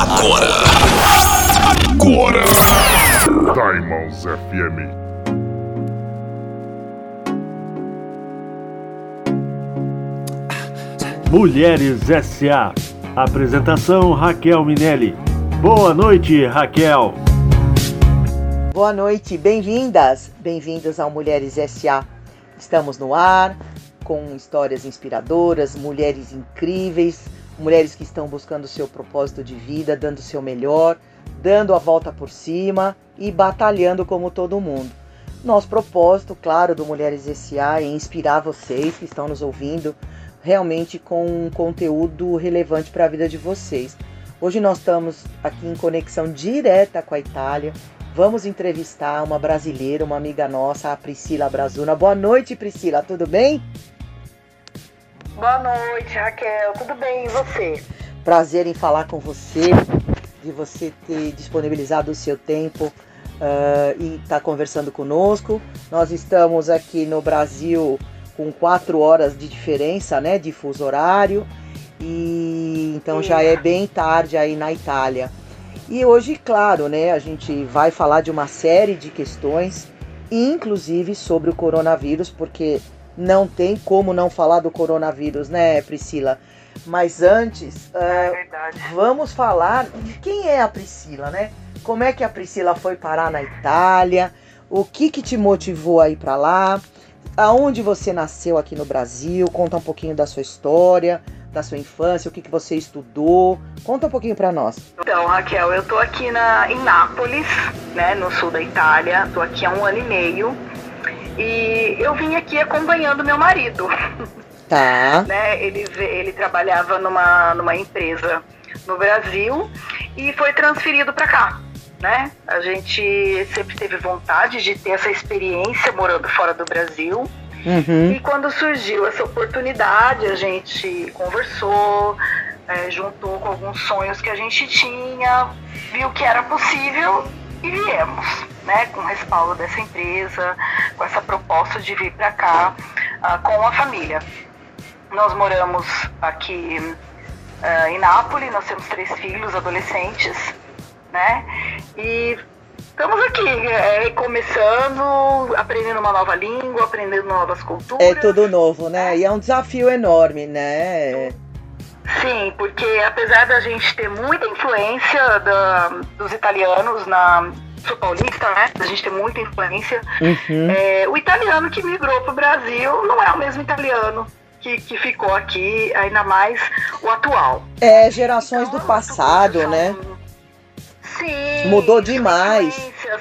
agora. Agora. Diamonds FM. Mulheres S.A. Apresentação Raquel Minelli. Boa noite, Raquel. Boa noite, bem-vindas, bem-vindos ao Mulheres SA. Estamos no ar com histórias inspiradoras, mulheres incríveis, mulheres que estão buscando o seu propósito de vida, dando o seu melhor, dando a volta por cima e batalhando como todo mundo. Nosso propósito, claro, do Mulheres SA é inspirar vocês que estão nos ouvindo realmente com um conteúdo relevante para a vida de vocês. Hoje nós estamos aqui em conexão direta com a Itália. Vamos entrevistar uma brasileira, uma amiga nossa, a Priscila Brazuna. Boa noite, Priscila, tudo bem? Boa noite, Raquel. Tudo bem? E você? Prazer em falar com você, de você ter disponibilizado o seu tempo ah, e estar conversando conosco. Nós estamos aqui no Brasil com quatro horas de diferença, né, de fuso horário, e então já é bem tarde aí na Itália. E hoje, claro, né, a gente vai falar de uma série de questões, inclusive sobre o coronavírus, porque não tem como não falar do coronavírus, né, Priscila? Mas antes, É verdade. vamos falar de quem é a Priscila, né? Como é que a Priscila foi parar na Itália? O que que te motivou a ir para lá? Aonde você nasceu aqui no Brasil? Conta um pouquinho da sua história, da sua infância, o que que você estudou. Conta um pouquinho para nós. Então, Raquel, eu tô aqui na, em Nápoles, né, no sul da Itália. Tô aqui há um ano e meio. E eu vim aqui acompanhando meu marido, Tá. né? Ele, ele trabalhava numa, numa empresa no Brasil e foi transferido para cá, né? A gente sempre teve vontade de ter essa experiência morando fora do Brasil. Uhum. E quando surgiu essa oportunidade, a gente conversou, é, juntou com alguns sonhos que a gente tinha, viu que era possível e viemos, né, com o respaldo dessa empresa, com essa proposta de vir para cá uh, com a família. Nós moramos aqui uh, em Nápoles, nós temos três filhos adolescentes, né, e estamos aqui, é, começando, aprendendo uma nova língua, aprendendo novas culturas. É tudo novo, né? E é um desafio enorme, né? Sim, porque apesar da gente ter muita influência da, dos italianos na. Sou paulista, né? A gente tem muita influência. Uhum. É, o italiano que migrou para o Brasil não é o mesmo italiano que, que ficou aqui, ainda mais o atual. É, gerações Então, do passado, né? Sim. Mudou demais.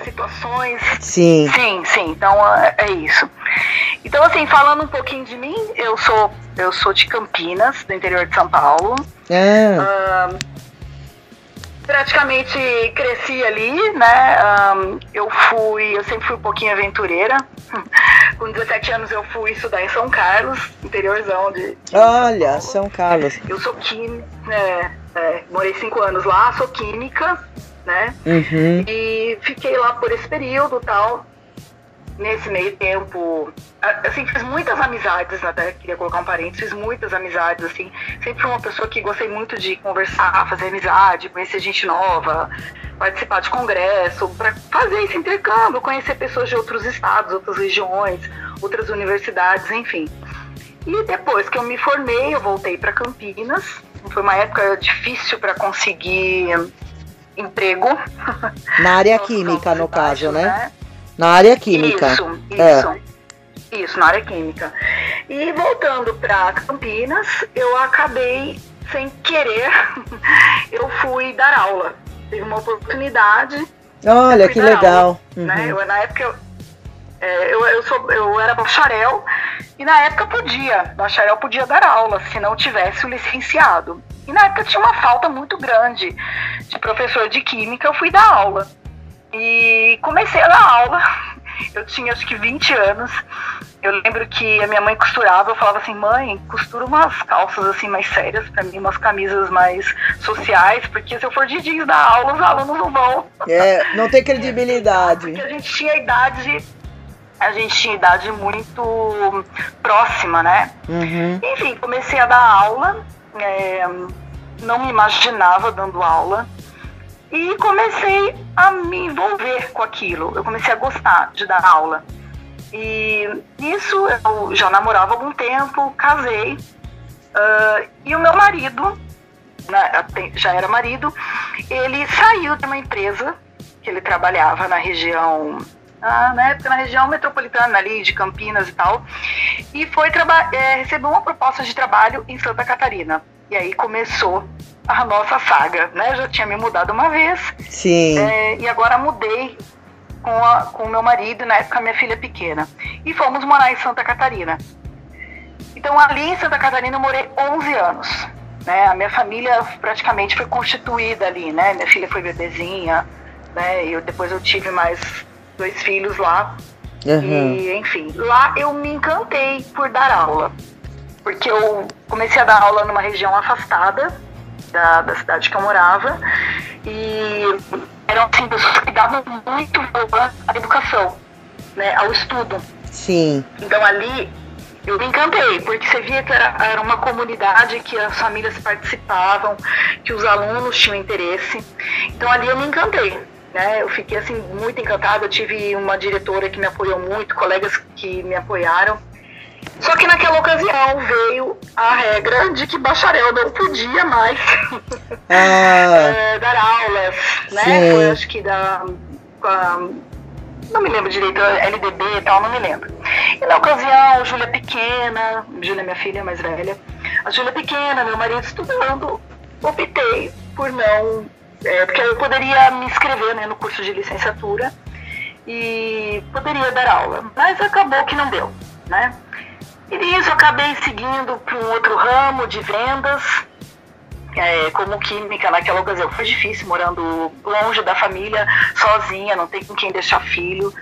Situações. Sim. Sim, sim. Então é, é isso. Então assim, falando um pouquinho de mim, eu sou eu sou de Campinas, do interior de São Paulo. Ahn, praticamente cresci ali, né? Eu fui, eu sempre fui um pouquinho aventureira. Com 17 anos eu fui estudar em São Carlos, interiorzão de. de olha, São. São Carlos. Eu sou química, é, é, morei cinco anos lá, sou química, né? Uhum. E fiquei lá por esse período tal. Nesse meio tempo, assim, fiz muitas amizades, até queria colocar um parênteses, fiz muitas amizades, assim. Sempre fui uma pessoa que gostei muito de conversar, fazer amizade, conhecer gente nova, participar de congresso, para fazer esse intercâmbio, conhecer pessoas de outros estados, outras regiões, outras universidades, enfim. E depois que eu me formei, eu voltei para Campinas. Foi uma época difícil para conseguir emprego. Na área química, no caso, baixo, né? Na área química. Isso, É. isso. Isso, na área química. E voltando para Campinas, eu acabei sem querer, eu fui dar aula. Tive uma oportunidade, Olha, que legal. né? Uhum. Eu, na época eu, é, eu, eu, sou, eu era bacharel e na época podia, bacharel podia dar aula se não tivesse o licenciado. E na época tinha uma falta muito grande de professor de química, eu fui dar aula. E comecei a dar aula. Eu tinha acho que 20 anos. Eu lembro que a minha mãe costurava, eu falava assim, mãe, costura umas calças assim mais sérias pra mim, umas camisas mais sociais, porque se eu for de jeans dar aula, os alunos não vão É, não tem credibilidade. porque a gente tinha idade, a gente tinha idade muito próxima, né? Uhum. Enfim, comecei a dar aula, é, não me imaginava dando aula e comecei a me envolver com aquilo. Eu comecei a gostar de dar aula. E isso eu já namorava algum tempo, casei. ah, e o meu marido, né, já era marido, ele saiu de uma empresa que ele trabalhava na região, na época na região metropolitana ali de Campinas e tal, e foi é, recebeu uma proposta de trabalho em Santa Catarina. E aí começou a nossa saga, né? Eu já tinha me mudado uma vez, Sim. é, e agora mudei com, a- com o meu marido, na época minha filha pequena. E fomos morar em Santa Catarina. Então ali em Santa Catarina eu morei 11 anos. Né? A minha família praticamente foi constituída ali, né? Minha filha foi bebezinha, né? Eu, depois eu tive mais dois filhos lá. Uhum. E, enfim, lá eu me encantei por dar aula. Porque eu comecei a dar aula numa região afastada da, da cidade que eu morava. E eram assim, pessoas que davam muito valor à educação, né, ao estudo. Sim. Então ali eu me encantei, porque você via que era, era uma comunidade que as famílias participavam, que os alunos tinham interesse. Então ali eu me encantei. Né? Eu fiquei assim muito encantada. Eu tive uma diretora que me apoiou muito, colegas que me apoiaram. Só que naquela ocasião veio a regra de que bacharel não podia mais Ah, eh, dar aulas, né? Sim. Foi acho que da. não me lembro direito, LDB e tal, não me lembro. E na ocasião, Júlia pequena, Júlia minha filha mais velha, a Júlia pequena, meu marido estudando, optei por não. é, porque eu poderia me inscrever né, no curso de licenciatura e poderia dar aula, mas acabou que não deu, né? E nisso eu acabei seguindo para um outro ramo de vendas, é, como química naquela ocasião. Foi difícil, morando longe da família, sozinha, não tem com quem deixar filho.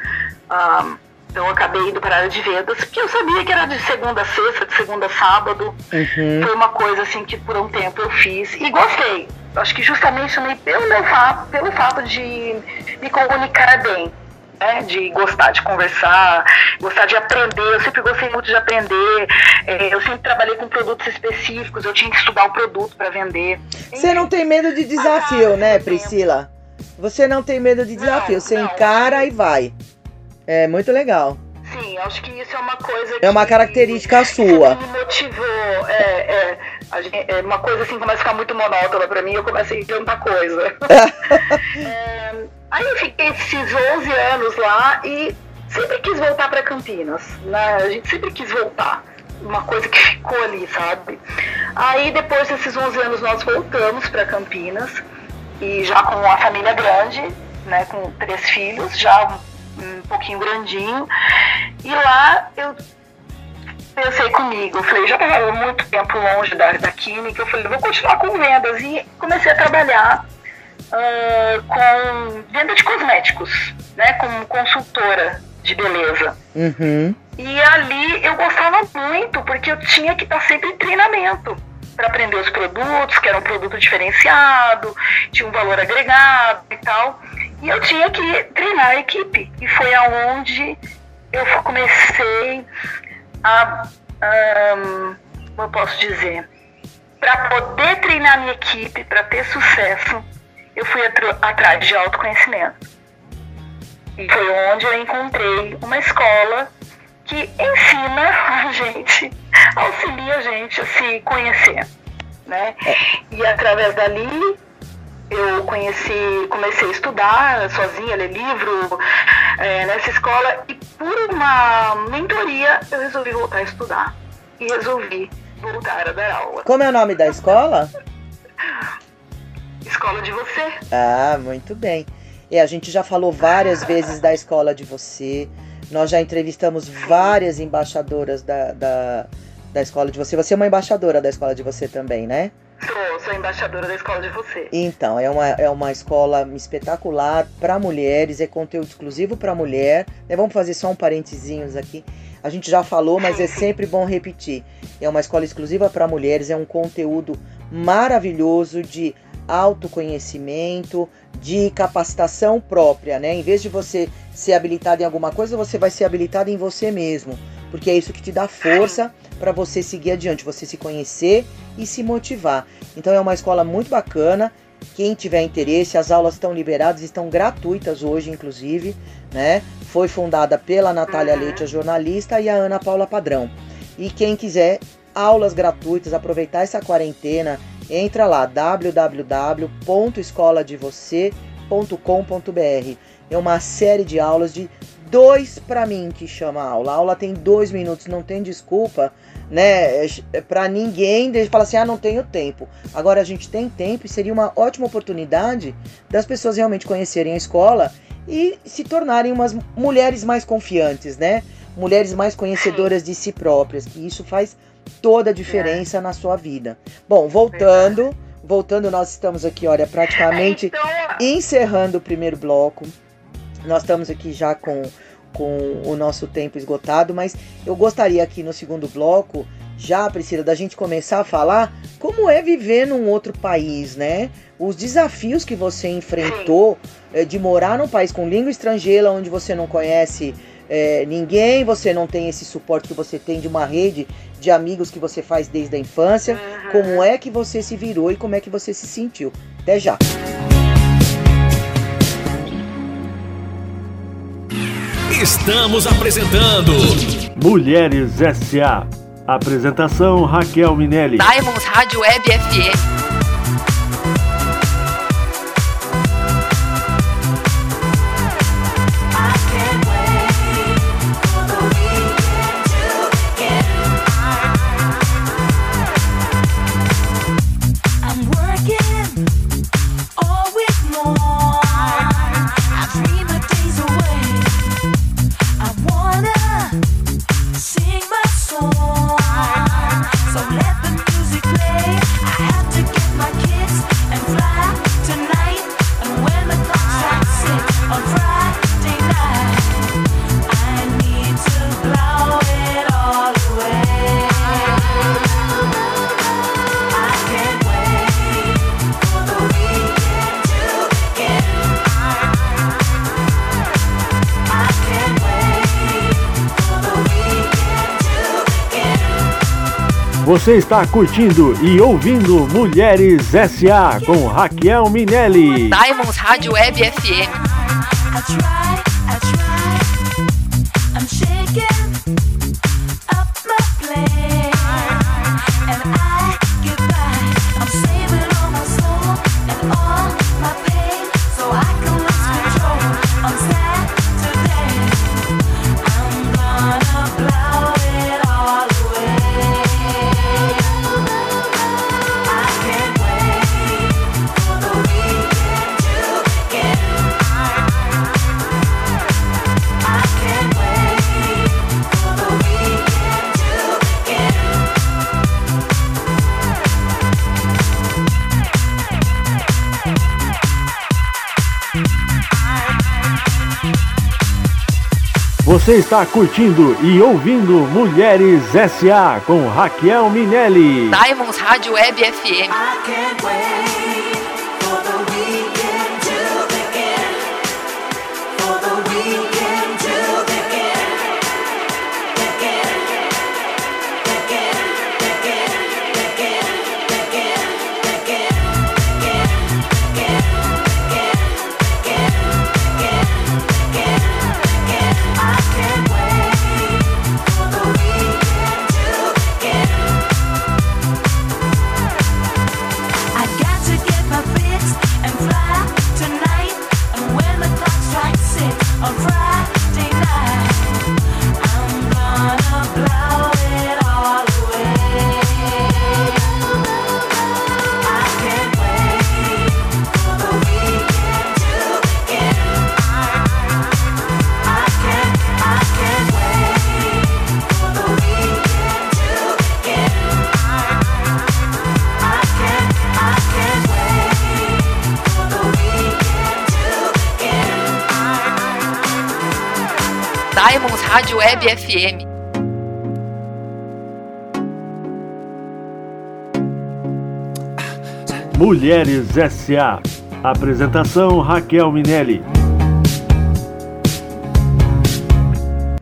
Ah, Então eu acabei indo para a área de vendas, porque eu sabia que era de segunda a sexta, de segunda a sábado. Uhum. Foi uma coisa assim que por um tempo eu fiz e gostei. Acho que justamente também pelo meu fato, pelo fato de me comunicar bem. Né, de gostar de conversar, gostar de aprender. Eu sempre gostei muito de aprender. É, eu sempre trabalhei com produtos específicos. Eu tinha que estudar o produto para vender. Você não tem medo de desafio, né, Priscila? Você não tem medo de desafio. Não, Você não. encara e vai. É muito legal. Sim, acho que isso é uma coisa É uma que- característica sua. que me motivou. É, é, gente- é uma coisa assim começa a ficar muito monótona pra mim, eu começo a inventar coisa. É, aí eu fiquei esses 11 anos lá e sempre quis voltar pra Campinas. Né? A gente sempre quis voltar. Uma coisa que ficou ali, sabe? Aí depois desses 11 anos nós voltamos pra Campinas e já com a família grande, né, com três filhos, já um, um pouquinho grandinho. E lá eu pensei comigo, eu falei, já estava muito tempo longe da da química, eu falei, vou continuar com vendas. E comecei a trabalhar ah, com venda de cosméticos, né, como consultora de beleza. Uhum. E ali eu gostava muito, porque eu tinha que estar sempre em treinamento para aprender os produtos, que era um produto diferenciado, tinha um valor agregado e tal. E eu tinha que treinar a equipe. E foi aonde eu comecei a. como eu posso dizer? Para poder treinar minha equipe, para ter sucesso, eu fui atrás de autoconhecimento. E foi onde eu encontrei uma escola que ensina a gente, auxilia a gente a se conhecer, né? E através dali eu conheci, comecei a estudar sozinha, ler livro é, nessa escola e por uma mentoria eu resolvi voltar a estudar e resolvi voltar a dar aula. Como é o nome da escola? Escola de você. Ah, muito bem. E a gente já falou várias vezes da escola de você. Nós já entrevistamos várias embaixadoras da, da, da escola de você. Você é uma embaixadora da escola de você também, né? Sou, sou embaixadora da escola de você. Então, é uma, é uma escola espetacular para mulheres, é conteúdo exclusivo para mulher. né? Vamos fazer só um parentezinhos aqui. A gente já falou, mas é sempre bom repetir. É uma escola exclusiva para mulheres, é um conteúdo maravilhoso de autoconhecimento, de capacitação própria, né? Em vez de você ser habilitado em alguma coisa, você vai ser habilitado em você mesmo, porque é isso que te dá força para você seguir adiante, você se conhecer e se motivar. Então é uma escola muito bacana. Quem tiver interesse, as aulas estão liberadas, estão gratuitas hoje, inclusive, né? Foi fundada pela Natália Uhum. Leite, a jornalista, e a Ana Paula Padrão. E quem quiser aulas gratuitas, aproveitar essa quarentena, entra lá www.escoladevocê.com.br. É uma série de aulas de dois para mim que chama a aula. A aula tem dois minutos, não tem desculpa, né? Para ninguém de falar assim, ah, não tenho tempo. Agora a gente tem tempo e seria uma ótima oportunidade das pessoas realmente conhecerem a escola e se tornarem umas mulheres mais confiantes, né? Mulheres mais conhecedoras de si próprias, que isso faz toda a diferença na sua vida. Bom, voltando, voltando, nós estamos aqui, olha, praticamente Então, encerrando o primeiro bloco. Nós estamos aqui já com, com o nosso tempo esgotado, mas eu gostaria aqui no segundo bloco, já, Priscila, da gente começar a falar como é viver num outro país, né? Os desafios que você enfrentou eh, de morar num país com língua estrangeira, onde você não conhece eh, ninguém, você não tem esse suporte que você tem de uma rede de amigos que você faz desde a infância. Uhum. Como é que você se virou e como é que você se sentiu? Até já. Estamos apresentando Mulheres S.A. Apresentação Raquel Minelli. Diamonds Rádio Web FM. Você está curtindo e ouvindo Mulheres SA com Raquel Minelli. Diamonds Rádio Web FM. Você está curtindo e ouvindo Mulheres SA com Raquel Minelli. Diamonds Rádio Web FM. Mulheres SA. Apresentação Raquel Minelli.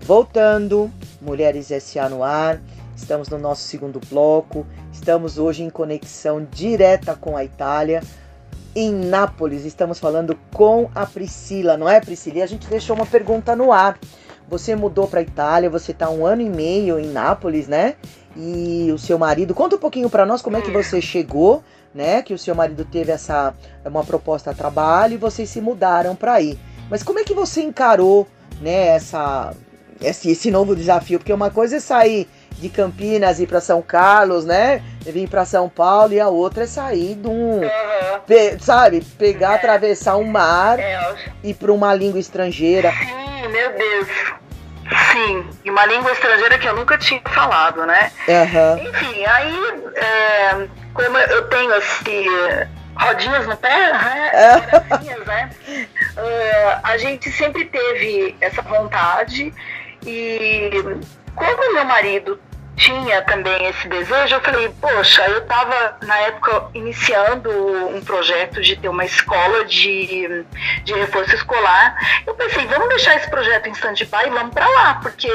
Voltando, Mulheres SA no ar. Estamos no nosso segundo bloco. Estamos hoje em conexão direta com a Itália. Em Nápoles, estamos falando com a Priscila, não é, Priscila? E a gente deixou uma pergunta no ar. Você mudou para a Itália, você está um ano e meio em Nápoles, né? E o seu marido, conta um pouquinho para nós como é que você chegou, né? Que o seu marido teve essa uma proposta a trabalho e vocês se mudaram para aí. Mas como é que você encarou, né, essa esse, esse novo desafio? Porque uma coisa é sair de Campinas e ir para São Carlos, né? Vir para São Paulo e a outra é sair de um, Aham. pe- sabe, pegar, atravessar um mar É, e para uma língua estrangeira. sim, meu Deus. Sim, e uma língua estrangeira que eu nunca tinha falado, né? Aham. Enfim, aí, é, como eu tenho assim, rodinhas no pé, né? Né? É, a gente sempre teve essa vontade e como meu marido tinha também esse desejo, eu falei, poxa, eu estava na época iniciando um projeto de ter uma escola de, de reforço escolar. Eu pensei, vamos deixar esse projeto em stand-by e vamos para lá, porque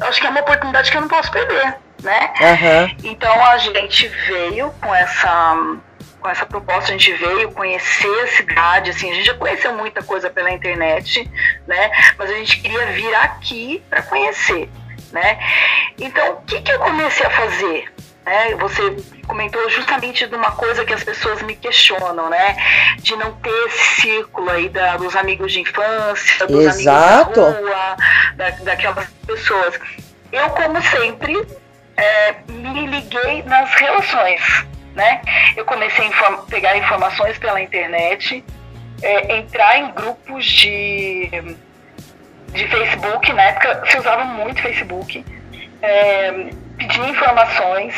acho que é uma oportunidade que eu não posso perder, né? Aham. Então a gente veio com essa com essa proposta, a gente veio conhecer a cidade, assim, a gente já conheceu muita coisa pela internet, né? Mas a gente queria vir aqui para conhecer, né? Então, o que, que eu comecei a fazer? Né? Você comentou justamente de uma coisa que as pessoas me questionam, né? De não ter esse círculo aí da- dos amigos de infância, dos Exato. amigos da rua, da- daquelas pessoas. Eu, como sempre, é, me liguei nas relações, né? Eu comecei a inform- pegar informações pela internet, é, entrar em grupos de, de Facebook, na época se usava muito Facebook, é, pedir informações,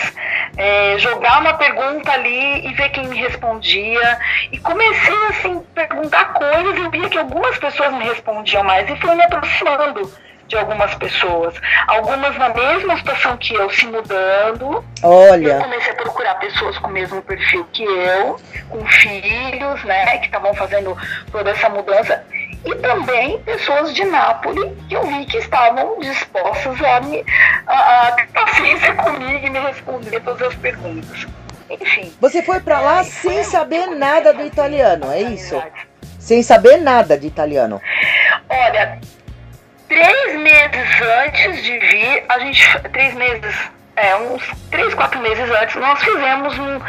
é, jogar uma pergunta ali e ver quem me respondia. E comecei assim, perguntar coisas e via que algumas pessoas me respondiam mais e fui me aproximando de algumas pessoas. Algumas na mesma situação que eu, se mudando. Eu Olha, comecei a procurar pessoas com o mesmo perfil que eu, com filhos, né, que estavam fazendo toda essa mudança. E também pessoas de Nápoles que eu vi que estavam dispostas a me a, a, a se ser comigo e me responder todas as perguntas. Enfim. Você foi pra lá É, sem saber nada do italiano, é isso? Sem saber nada de italiano. Olha, três meses antes de vir, a gente. Três meses. É, uns três, quatro meses antes, nós fizemos um-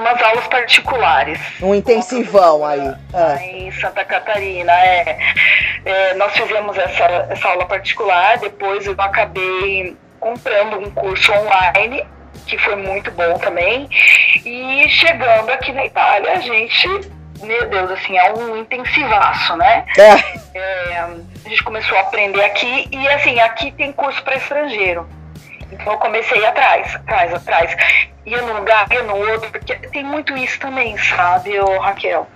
umas aulas particulares. Um intensivão aí. Ah, Em Santa Catarina, é. É, nós fizemos essa, essa aula particular, depois eu acabei comprando um curso online, que foi muito bom também. E chegando aqui na Itália, a gente, meu Deus, assim, é um intensivaço, né? é. É, a gente começou a aprender aqui e assim, aqui tem curso para estrangeiro. Então eu comecei atrás, atrás, atrás. Ia num lugar, ia no outro, porque tem muito isso também, sabe, ô, Raquel?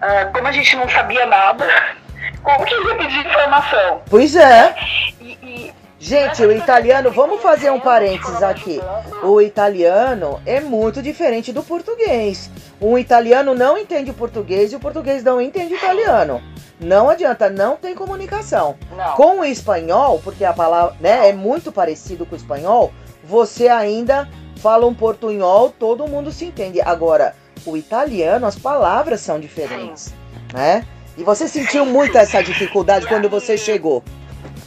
Ah, como a gente não sabia nada, como que ia pedir informação? Pois é. E, e Gente, o italiano, vamos fazer um parênteses aqui. O italiano é muito diferente do português. Um italiano não entende o português e o português não entende o italiano. Não adianta, não tem comunicação. não. Com o espanhol, porque a palavra né, é muito parecido com o espanhol, você ainda fala um portunhol, todo mundo se entende. Agora, o italiano, as palavras são diferentes, né? E você sentiu muito essa dificuldade quando você chegou?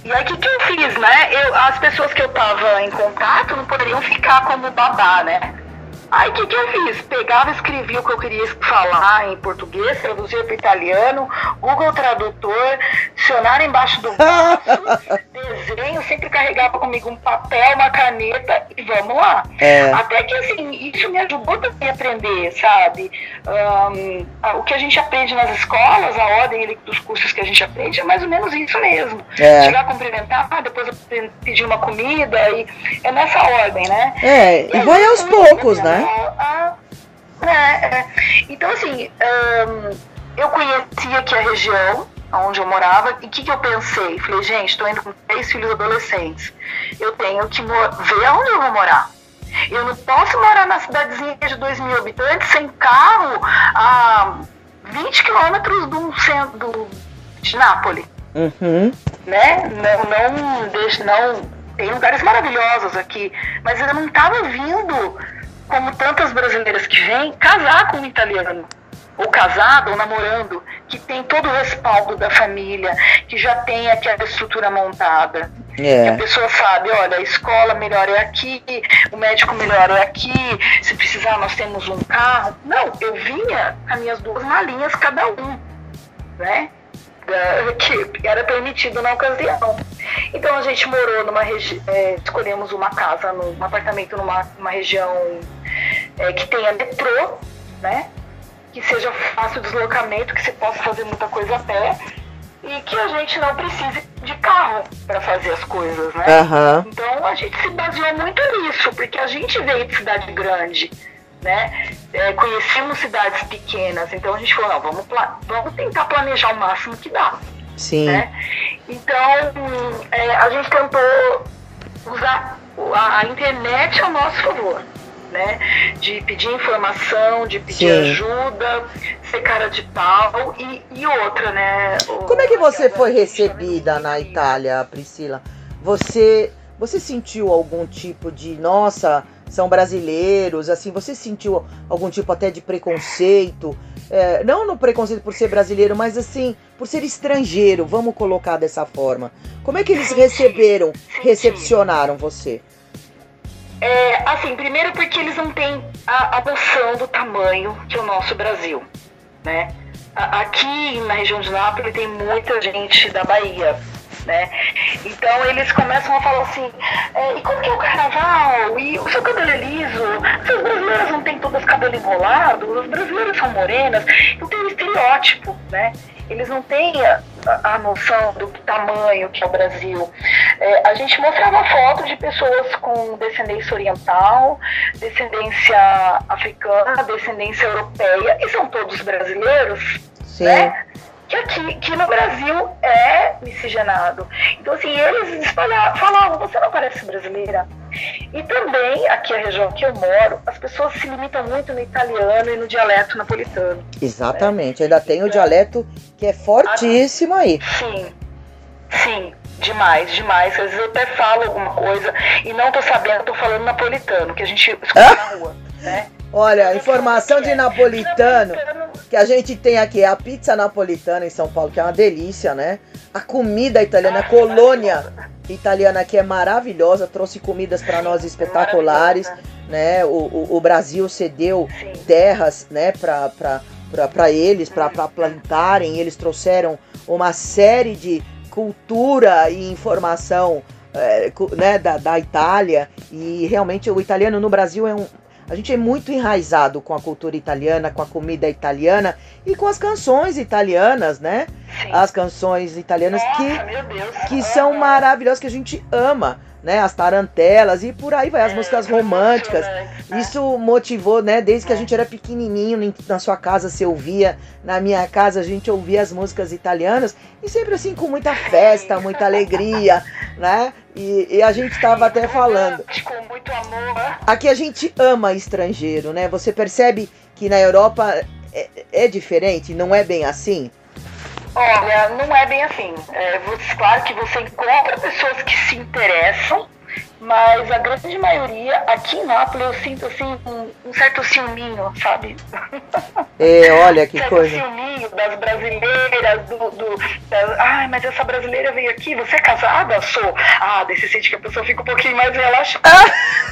E aí o que, que eu fiz, né? Eu, as pessoas que eu tava em contato não poderiam ficar como babá, né? Aí o que, que eu fiz? Pegava, escrevia o que eu queria falar em português, traduzia para italiano, Google Tradutor, dicionário embaixo do braço, desenho, sempre carregava comigo um papel, uma caneta e vamos lá. É. Até que assim, isso me ajudou também a aprender, sabe? A- o que a gente aprende nas escolas, a ordem dos cursos que a gente aprende é mais ou menos isso mesmo. É. Chegar a cumprimentar, depois pedir uma comida, e é nessa ordem, né? É, e vai aos poucos, né? Ah, é, é. Então, assim, eu conhecia aqui a região onde eu morava, e o que, que eu pensei? Falei, gente, estou indo com três filhos adolescentes. Eu tenho que ver onde eu vou morar. Eu não posso morar na cidadezinha de 2 mil habitantes sem carro a 20 quilômetros do centro do- de Nápoles Uhum. né? Não, não, deixa, não. Tem lugares maravilhosos aqui, mas eu não estava vindo, como tantas brasileiras que vêm, casar com um italiano. Ou casado, ou namorando, que tem todo o respaldo da família, que já tem aquela estrutura montada. Que a É. pessoa sabe, olha, a escola melhor é aqui, o médico melhor é aqui, se precisar nós temos um carro. Não, eu vinha com as minhas duas malinhas cada um, né? Que era permitido na ocasião. Então a gente morou numa região, escolhemos uma casa, num, um apartamento numa, numa região é, que tenha metrô, né? Que seja fácil o deslocamento, que se possa fazer muita coisa a pé e que a gente não precise de carro para fazer as coisas, né? Aham. Então a gente se baseou muito nisso, porque a gente veio de cidade grande, né? É, conhecemos cidades pequenas, então a gente falou, não, vamos, pla- vamos tentar planejar o máximo que dá, Sim. né? Então é, a gente tentou usar a, a internet ao nosso favor. Né? De pedir informação, de pedir Sim. ajuda, ser cara de pau e, e outra, né? o- Como é que você foi recebida na Itália, Priscila? Você, você sentiu algum tipo de, nossa, são brasileiros, assim, você sentiu algum tipo até de preconceito? É, não no preconceito por ser brasileiro, mas assim, por ser estrangeiro, vamos colocar dessa forma. Como é que eles receberam, recepcionaram você? É, assim, primeiro porque eles não têm a, a noção do tamanho que é o nosso Brasil, né? A- aqui na região de Nápoles tem muita gente da Bahia, né? Então eles começam a falar assim, é, e como que é o carnaval? E o seu cabelo é liso? As brasileiras não têm todas cabelo enrolado? As brasileiras são morenas? Então tem um estereótipo, né? Eles não têm a, a- noção do tamanho que é o Brasil. É, a gente mostrava fotos de pessoas com descendência oriental, descendência africana, descendência europeia, e são todos brasileiros, Sim. né? Que aqui que no Brasil é miscigenado. Então, assim, eles espalhavam, falavam, você não parece brasileira. E também, aqui a região que eu moro, as pessoas se limitam muito no italiano e no dialeto napolitano. Exatamente, ainda tem o dialeto que é fortíssimo aí. Sim, sim. Demais, demais. Às vezes eu até falo alguma coisa e não tô sabendo, tô falando napolitano, que a gente escuta Ah! na rua, né? Olha, informação de napolitano que a gente tem aqui é a pizza napolitana em São Paulo, que é uma delícia, né? A comida italiana, a colônia italiana que é maravilhosa, trouxe comidas para nós espetaculares, né? O, o, o Brasil cedeu terras, né, para eles, para plantarem. Eles trouxeram uma série de cultura e informação é, né, da, da Itália. E realmente o italiano no Brasil é um. A gente é muito enraizado com a cultura italiana, com a comida italiana e com as canções italianas, né? Sim. As canções italianas que Nossa, Deus. que são maravilhosas, que a gente ama, né? As tarantelas e por aí vai, as É, músicas românticas. emocionante, né? Isso motivou, né? Desde que a gente era pequenininho, na sua casa se ouvia, na minha casa a gente ouvia as músicas italianas e sempre assim com muita festa, muita alegria, né? E, e a gente tava até falando. Com muito amor. Aqui a gente ama estrangeiro, né? Você percebe que na Europa é, é diferente, não é bem assim? Olha, não é bem assim. É, claro que você encontra pessoas que se interessam, mas a grande maioria, aqui em Nápoles, eu sinto assim um, um certo ciúminho, sabe? É, olha que certo coisa. ciúminho das brasileiras, do. do da- Ai, mas essa brasileira veio aqui, você é casada? Sou. Ah, você sente que a pessoa fica um pouquinho mais relaxada.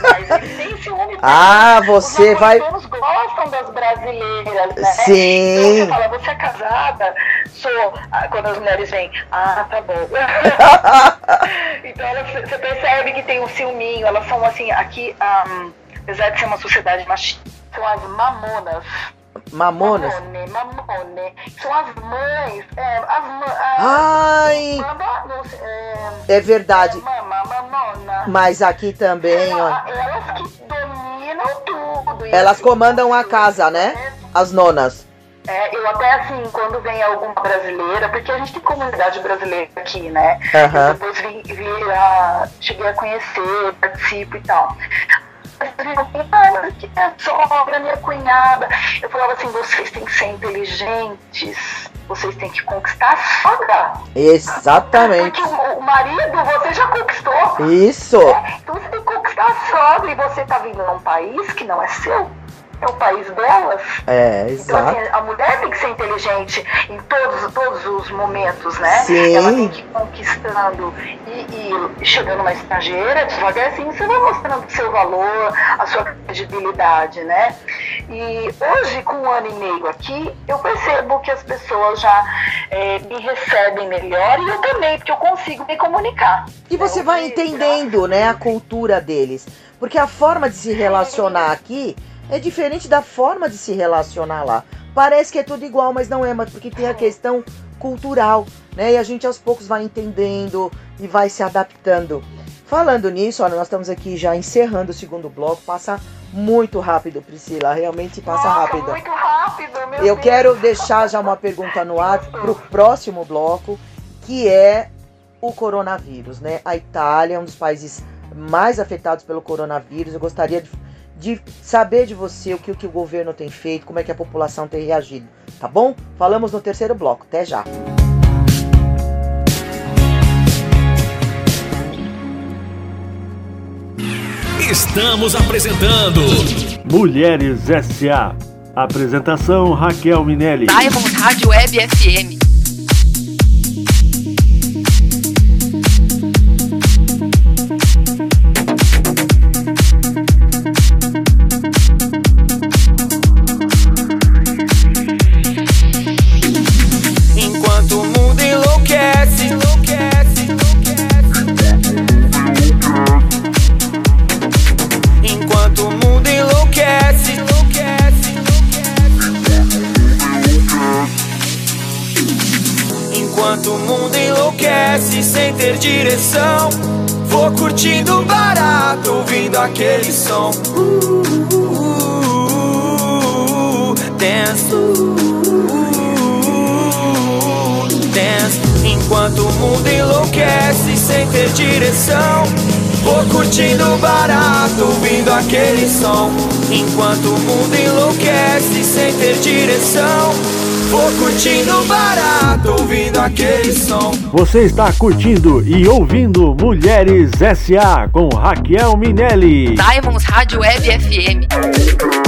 Mas eles têm ciúme. Ah, Os você vai. napolitanos gostam das brasileiras, né? Sim. Então você fala, você é casada? Sou. Ah, Quando as mulheres vêm, ah, tá bom. então você percebe que tem um ciúminho, elas são assim, aqui, ahm, apesar de ser uma sociedade machista, são as mamonas. Mamonas. Mamone, mamone. São as mães. É, as mães. Ai, Mama, é, é verdade. mama, mamona. Mas aqui também, ó. Elas que dominam tudo. Elas comandam a casa, né? As nonas. É, eu até assim, quando vem alguma brasileira, porque a gente tem comunidade brasileira aqui, né? Eu depois vi, vi a, cheguei a conhecer, participo e tal. Ah, mas que é sogra, minha cunhada. Eu falava assim, vocês têm que ser inteligentes, vocês têm que conquistar a sogra. Exatamente. Porque o, o marido você já conquistou. Isso. Então você tem que conquistar a sogra e você tá vindo num país que não é seu. É o país delas. É, Então, exato. assim, a mulher tem que ser inteligente em todos, todos os momentos, né? Sim. Ela tem que ir conquistando e, e chegando uma estrangeira, devagarzinho, você vai mostrando o seu valor, a sua credibilidade, né? E hoje, com um ano e meio aqui, eu percebo que as pessoas já eh, me recebem melhor e eu também, porque eu consigo me comunicar. E você vai entendendo, né, a cultura deles. Porque a forma de se relacionar aqui é diferente da forma de se relacionar lá. Parece que é tudo igual, mas não é, mas porque tem a questão cultural, né? E a gente aos poucos vai entendendo e vai se adaptando. Falando nisso, olha, nós estamos aqui já encerrando o segundo bloco. Passa muito rápido, Priscila. Realmente passa Nossa, rápido. muito rápido, meu Eu Deus. quero deixar já uma pergunta no ar pro próximo bloco, que é o coronavírus, né? A Itália é um dos países mais afetados pelo coronavírus. Eu gostaria de, de saber de você o que, o que o governo tem feito, como é que a população tem reagido, tá bom? Falamos no terceiro bloco. Até já. Estamos apresentando Mulheres S.A. Apresentação Raquel Minelli. Diamond Rádio Web FM. Você está curtindo e ouvindo Mulheres SA com Raquel Minelli. Diamonds Rádio Web FM.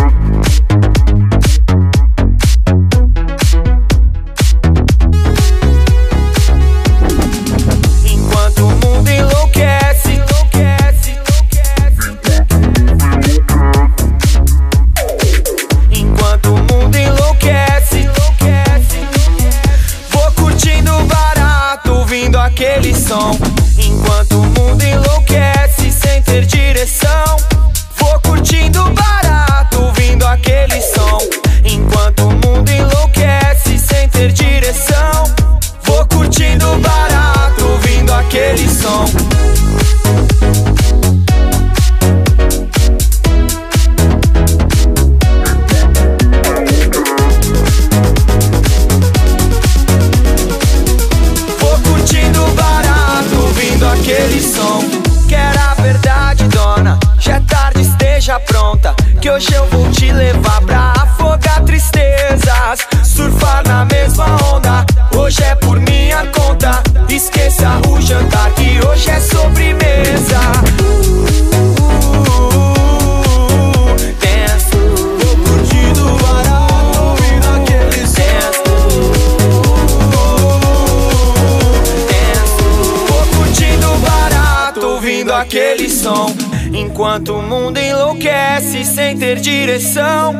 ter direção.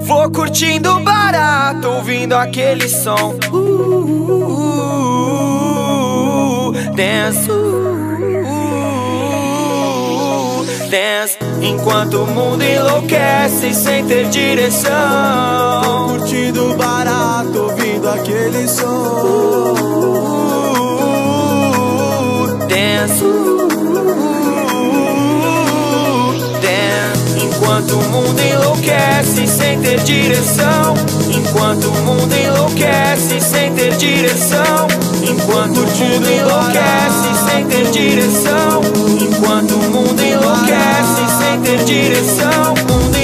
Vou curtindo barato, ouvindo aquele som. Uh, uh, dance, dance. Enquanto o mundo enlouquece sem ter direção. Vou curtindo barato, ouvindo aquele som. Uh, dance. Enquanto o mundo enlouquece sem ter direção. Enquanto o mundo enlouquece sem ter direção. Enquanto o mundo enlouquece sem ter direção. Enquanto o mundo enlouquece sem ter direção.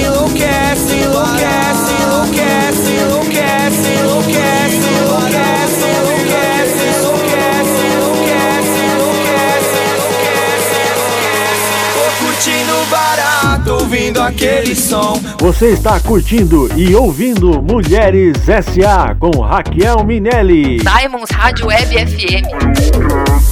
ouvindo aquele som. Você está curtindo e ouvindo Mulheres SA com Raquel Minelli. Simons Rádio Web FM.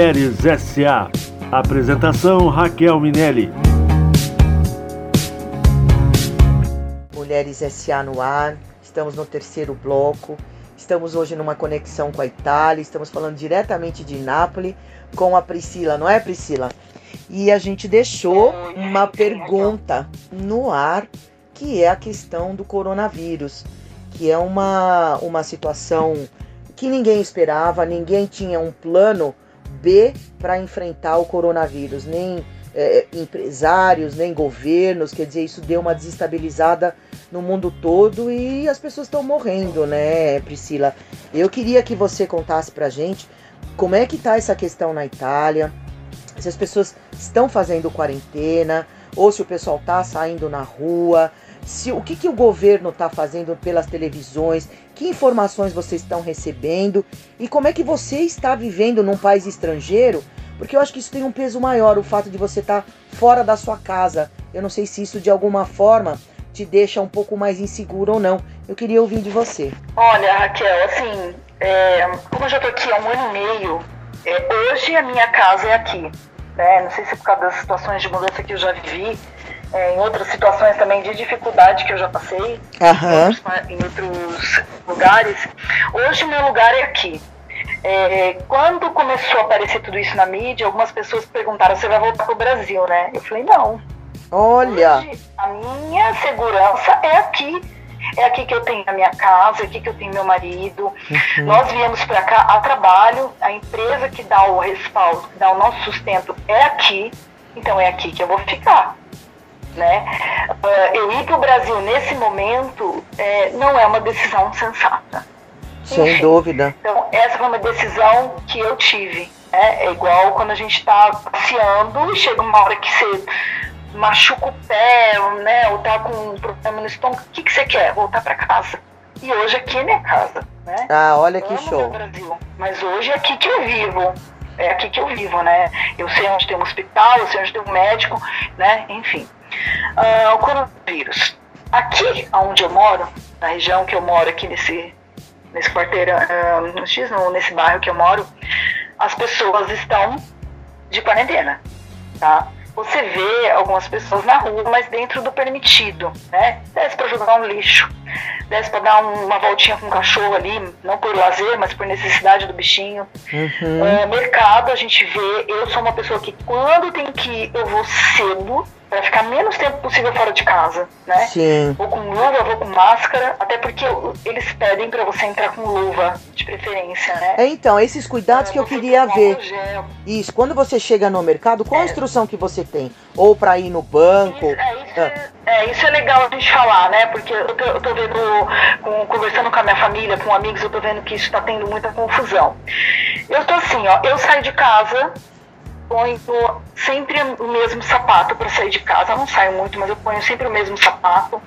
Mulheres S.A. Apresentação Raquel Minelli. Mulheres S.A. no ar, estamos no terceiro bloco. Estamos hoje numa conexão com a Itália, estamos falando diretamente de Nápoles com a Priscila, não é, Priscila? E a gente deixou uma pergunta no ar, que é a questão do coronavírus, que é uma, uma situação que ninguém esperava, ninguém tinha um plano B para enfrentar o coronavírus, nem é, empresários, nem governos, quer dizer, isso deu uma desestabilizada no mundo todo e as pessoas estão morrendo, né, Priscila? Eu queria que você contasse pra gente como é que tá essa questão na Itália, se as pessoas estão fazendo quarentena, ou se o pessoal tá saindo na rua, se o que, que o governo está fazendo pelas televisões, que informações vocês estão recebendo e como é que você está vivendo num país estrangeiro, porque eu acho que isso tem um peso maior, o fato de você estar tá fora da sua casa. Eu não sei se isso de alguma forma te deixa um pouco mais inseguro ou não. Eu queria ouvir de você. Olha, Raquel, assim, é, como eu já tô aqui há um ano e meio, é, hoje a minha casa é aqui. Né? Não sei se é por causa das situações de mudança que eu já vivi, é, em outras situações também de dificuldade que eu já passei, Aham. em outros lugares. Hoje o meu lugar é aqui. É, quando começou a aparecer tudo isso na mídia, algumas pessoas perguntaram: você vai voltar pro Brasil, né? Eu falei: não. Olha, Hoje, a minha segurança é aqui. É aqui que eu tenho a minha casa, é aqui que eu tenho meu marido. Uhum. Nós viemos para cá a trabalho, a empresa que dá o respaldo, que dá o nosso sustento é aqui, então é aqui que eu vou ficar. Né? Ah, eu ir para o Brasil nesse momento é, não é uma decisão sensata. sem Enfim. dúvida. Então, essa foi uma decisão que eu tive. Né? É igual quando a gente está passeando e chega uma hora que você machuca o pé, né? ou tá com um problema no estômago. O que, que você quer? Voltar para casa. E hoje aqui é minha casa. Né? Ah, olha que show. Brasil, mas hoje é aqui que eu vivo. É aqui que eu vivo, né? Eu sei onde tem um hospital, eu sei onde tem um médico, né? Enfim. Ah, o coronavírus. Aqui, onde eu moro, na região que eu moro, aqui nesse, nesse quarteirão, ah, no X, não, nesse bairro que eu moro, as pessoas estão de quarentena, tá? Você vê algumas pessoas na rua, mas dentro do permitido, né? Desce para jogar um lixo, desce para dar um- uma voltinha com o cachorro ali, não por lazer, mas por necessidade do bichinho. Uhum. É, mercado, a gente vê. Eu sou uma pessoa que quando tem que ir, eu vou cedo, para ficar menos tempo possível fora de casa, né? Sim. Vou com luva, vou com máscara, até porque eles pedem para você entrar com luva, de preferência, né? É, então, esses cuidados que eu queria ver. gel. Isso, quando você chega no mercado, qual a instrução que você tem? Ou pra ir no banco? Isso, é, isso, é, é, isso é legal a gente falar, né? Porque eu tô, eu tô vendo, com- conversando com a minha família, com amigos, eu tô vendo que isso tá tendo muita confusão. Eu tô assim, ó, eu saio de casa, ponho sempre o mesmo sapato para sair de casa. Eu não saio muito, mas eu ponho sempre o mesmo sapato.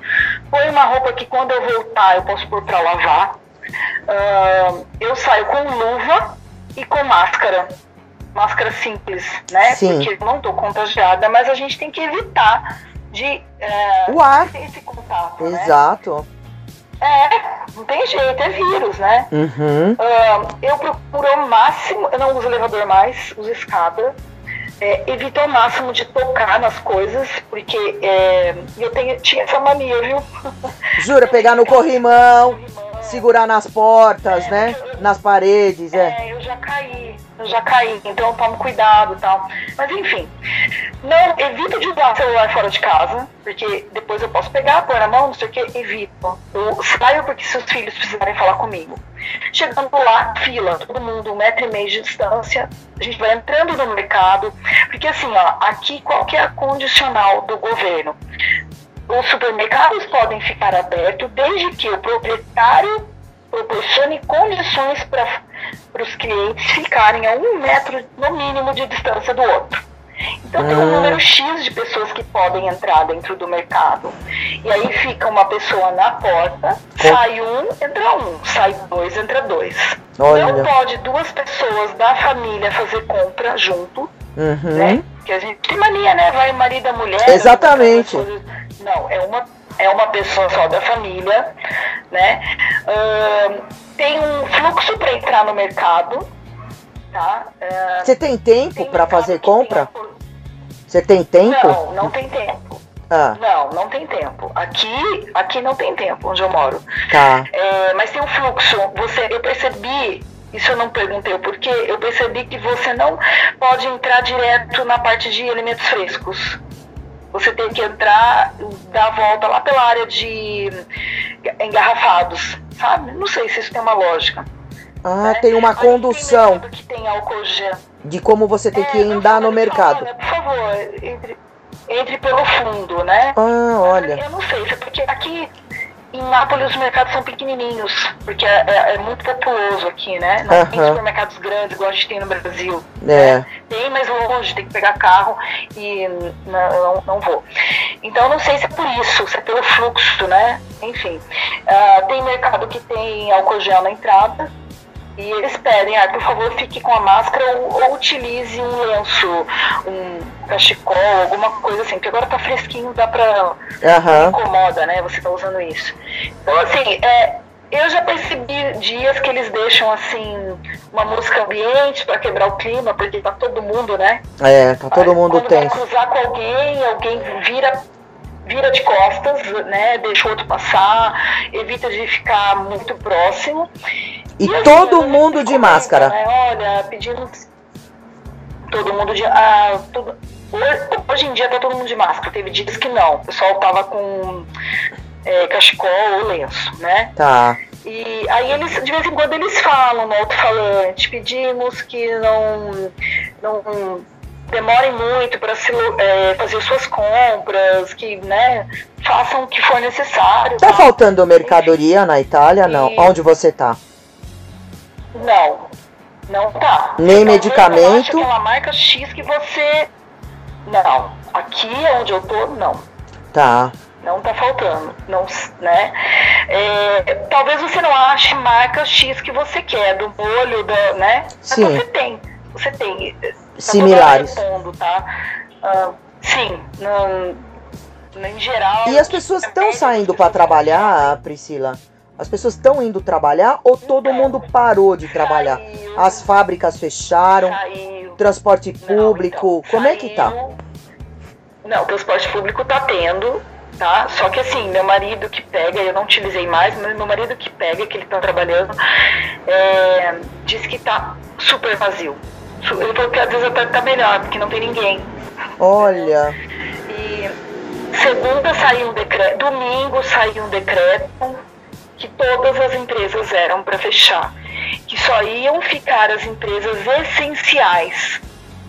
Ponho uma roupa que quando eu voltar eu posso pôr para lavar. Ah, eu saio com luva e com máscara. Máscara simples, né? Sim. Porque eu não tô contagiada, mas a gente tem que evitar de eh, O ar. ter esse contato, né? Exato. É, não tem jeito, é vírus, né? Uhum. Ah, eu procuro ao máximo, eu não uso elevador mais, uso escada. É, evito ao máximo de tocar nas coisas, porque é, eu tenho, tinha essa mania, viu? Jura, pegar no corrimão, segurar nas portas, né? Nas paredes, é. É, eu já caí, eu já caí, então eu tomo cuidado e tal. Mas enfim, não, evito de usar celular fora de casa, porque depois eu posso pegar, pôr na mão, não sei o que, evito. Eu saio porque se os filhos precisarem falar comigo. Chegando lá, fila, todo mundo, um metro e meio de distância, a gente vai entrando no mercado, porque assim, ó, aqui qual que é a condicional do governo? Os supermercados podem ficar abertos desde que o proprietário proporcione condições para os clientes ficarem a um metro no mínimo de distância do outro. Então tem um Ah. número X de pessoas que podem entrar dentro do mercado. E aí fica uma pessoa na porta, Com- sai um, entra um, sai dois, entra dois. Olha. Não pode duas pessoas da família fazer compra junto, Uhum. né? Que a gente tem mania, né? Vai marido e mulher. Exatamente. aquelas coisas. Não, é uma, é uma pessoa só da família, né? Ahn, tem um fluxo para entrar no mercado, tá? Ah, Você tem tempo mercado fazer que tem compra? por- Você tem tempo? Não, não tem tempo. Ah, Não, não tem tempo. Aqui, aqui não tem tempo, onde eu moro. tá. É, mas tem um fluxo. Você, eu percebi, isso eu não perguntei o porquê, eu percebi que você não pode entrar direto na parte de alimentos frescos. Você tem que entrar, dar a volta lá pela área de engarrafados, sabe? Não sei se isso tem uma lógica. Ah, tem uma Aí tem condução mercado que tem álcool gel. de como você tem que É, não andar no mercado. Por favor, entre, entre pelo fundo, né? Ah, olha. Eu não sei, porque aqui em Nápoles os mercados são pequenininhos, porque é, é- é muito populoso aqui, né? Não tem supermercados grandes igual a gente tem no Brasil. É. Tem, mas longe, tem que pegar carro e não, não, vou. Então, não sei se é por isso, se é pelo fluxo, né? Enfim. Ah, tem mercado que tem álcool gel na entrada e eles pedem, ah, por favor, fique com a máscara ou, ou utilize um lenço, um cachecol, alguma coisa assim, porque agora tá fresquinho, dá pra. Não incomoda, né? Você tá usando isso. Então, assim, é, eu já percebi dias que eles deixam, assim, uma música ambiente pra quebrar o clima, porque tá todo mundo, né? É, tá todo mundo quando vai tenso. cruzar com alguém, alguém vira vira de costas, né? Deixa o outro passar, evita de ficar muito próximo. E aí, todo mundo de comenta, máscara. né, Olha, pedindo todo mundo de ah, tudo- hoje em dia tá todo mundo de máscara. Teve dias que não. O pessoal tava com é, cachecol ou lenço, né? Tá. E aí eles, de vez em quando eles falam no alto-falante, pedimos que não, não demorem muito para fazer suas compras, que né, façam o que for necessário. Tá tá? faltando mercadoria na Itália? Não. E- Onde você tá? Não, não tá. Nem Talvez medicamento? Eu acho aquela marca X que você. Não. Aqui onde eu tô, não. Tá. Não tá faltando, não, né? É, talvez você não ache marca X que você quer, do molho, da, né? Mas Sim. você tem, você tem. Tá Similares. repondo, tá? Ah, sim, não, em geral. E as pessoas estão saindo para trabalhar, Priscila? As pessoas estão indo trabalhar ou todo Então, mundo parou de trabalhar? Saiu, As fábricas fecharam, saiu. transporte Não, público, então, como é que tá? saiu- Não, o transporte público tá tendo, tá? Só que assim, meu marido que pega, eu não utilizei mais, mas meu marido que pega, que ele tá trabalhando, é, diz que tá super vazio. Ele falou que às vezes até tá melhor, porque não tem ninguém. Olha, E segunda saiu um decreto, domingo saiu um decreto que todas as empresas eram para fechar, que só iam ficar as empresas essenciais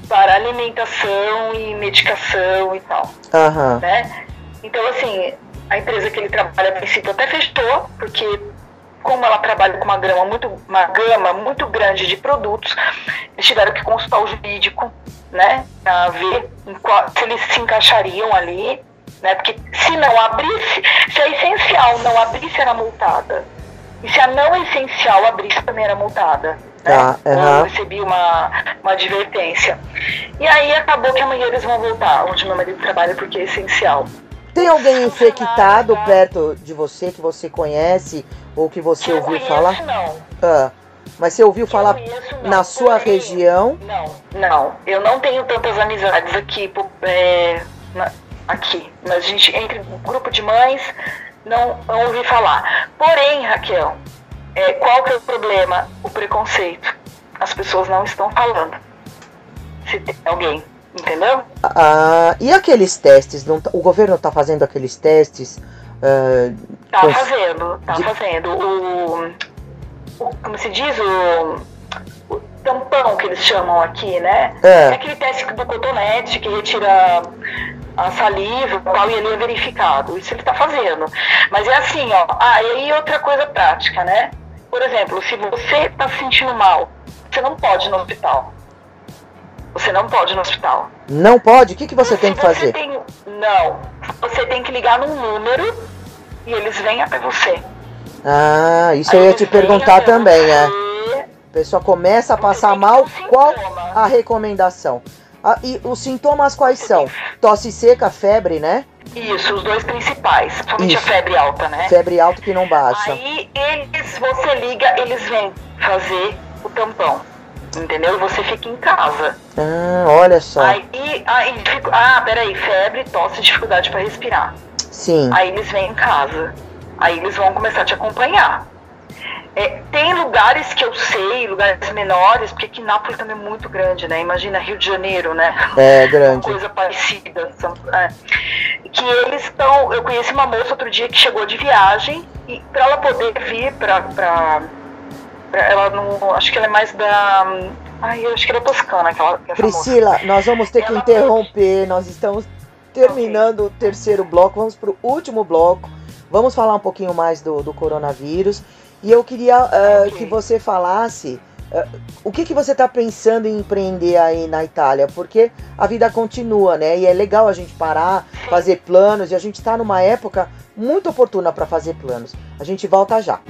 para alimentação e medicação e tal, aham, né? Então assim, a empresa que ele trabalha a princípio até fechou, porque como ela trabalha com uma grama muito, uma gama muito grande de produtos, eles tiveram que consultar o jurídico, né, para ver qual- se eles se encaixariam ali, né, porque se não abrisse, se a essencial não abrisse, era multada. E se a não essencial abrisse, também era multada. Né? aham. Eu recebi uma, uma advertência. E aí acabou que amanhã eles vão voltar, onde meu marido trabalha, porque é essencial. Tem alguém Funcionários, infectado perto de você que você conhece ou que você eu ouviu conheço, falar? Não. Ah, mas você ouviu falar conheço, não. na sua região? Não, não. Eu não tenho tantas amizades aqui, é, na- aqui. Mas a gente, entre grupo de mães, não, não ouvi falar. Porém, Raquel, é, qual que é o problema? O preconceito. As pessoas não estão falando. Se tem alguém, entendeu? Ah, e aqueles testes? Não tá- o governo está fazendo aqueles testes? ah, Tá Pois- fazendo, tá de- fazendo. O, o- como se diz, o, o tampão que eles chamam aqui, né? É. aquele teste do cotonete que retira a saliva tal, e ele é verificado. Isso ele tá fazendo. Mas é assim, ó. Ah, e aí outra coisa prática, né? Por exemplo, se você tá se sentindo mal, você não pode ir no hospital. Você não pode ir no hospital. não pode? O que, que você tem que Se fazer? tem- não. Você tem que ligar num número e eles vêm até você. Ah, isso Aí eu ia te perguntar também, é. A pessoa começa a passar mal, qual a recomendação? Ah, e os sintomas quais são? Tosse seca, febre, né? Isso, os dois principais. Somente Isso. a febre alta, né? Febre alta que não baixa. Aí eles, você liga, eles vêm fazer o tampão. entendeu? Você fica em casa. Ah, olha só. Aí, aí fico, ah, peraí, febre, tosse, dificuldade para respirar. Sim. Aí eles vêm em casa. Aí eles vão começar a te acompanhar. É, tem lugares que eu sei, lugares menores, porque aqui Nápoles também é muito grande, né? Imagina Rio de Janeiro, né? É grande. coisa parecida. São, é. Que eles estão. Eu conheci uma moça outro dia que chegou de viagem e para ela poder vir para. Pra, pra, ela não. Acho que ela é mais da. Ai, eu acho que ela é toscana, aquela. Priscila, moça. nós vamos ter que Ela- interromper. Nós estamos terminando o terceiro bloco. Vamos para o último bloco. Vamos falar um pouquinho mais do, do coronavírus. E eu queria ah, Ok. que você falasse ah, o que, que você está pensando em empreender aí na Itália, porque a vida continua, né? E é legal a gente parar, fazer planos. E a gente está numa época muito oportuna para fazer planos. A gente volta já.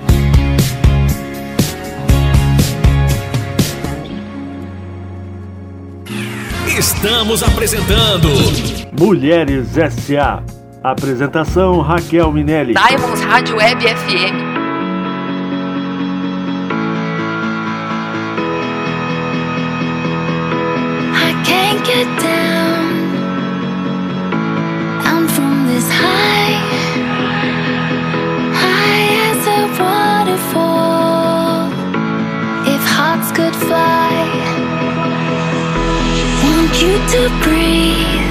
Estamos apresentando Mulheres S.A. Apresentação Raquel Minelli. Diamonds Rádio Web FM. You to breathe,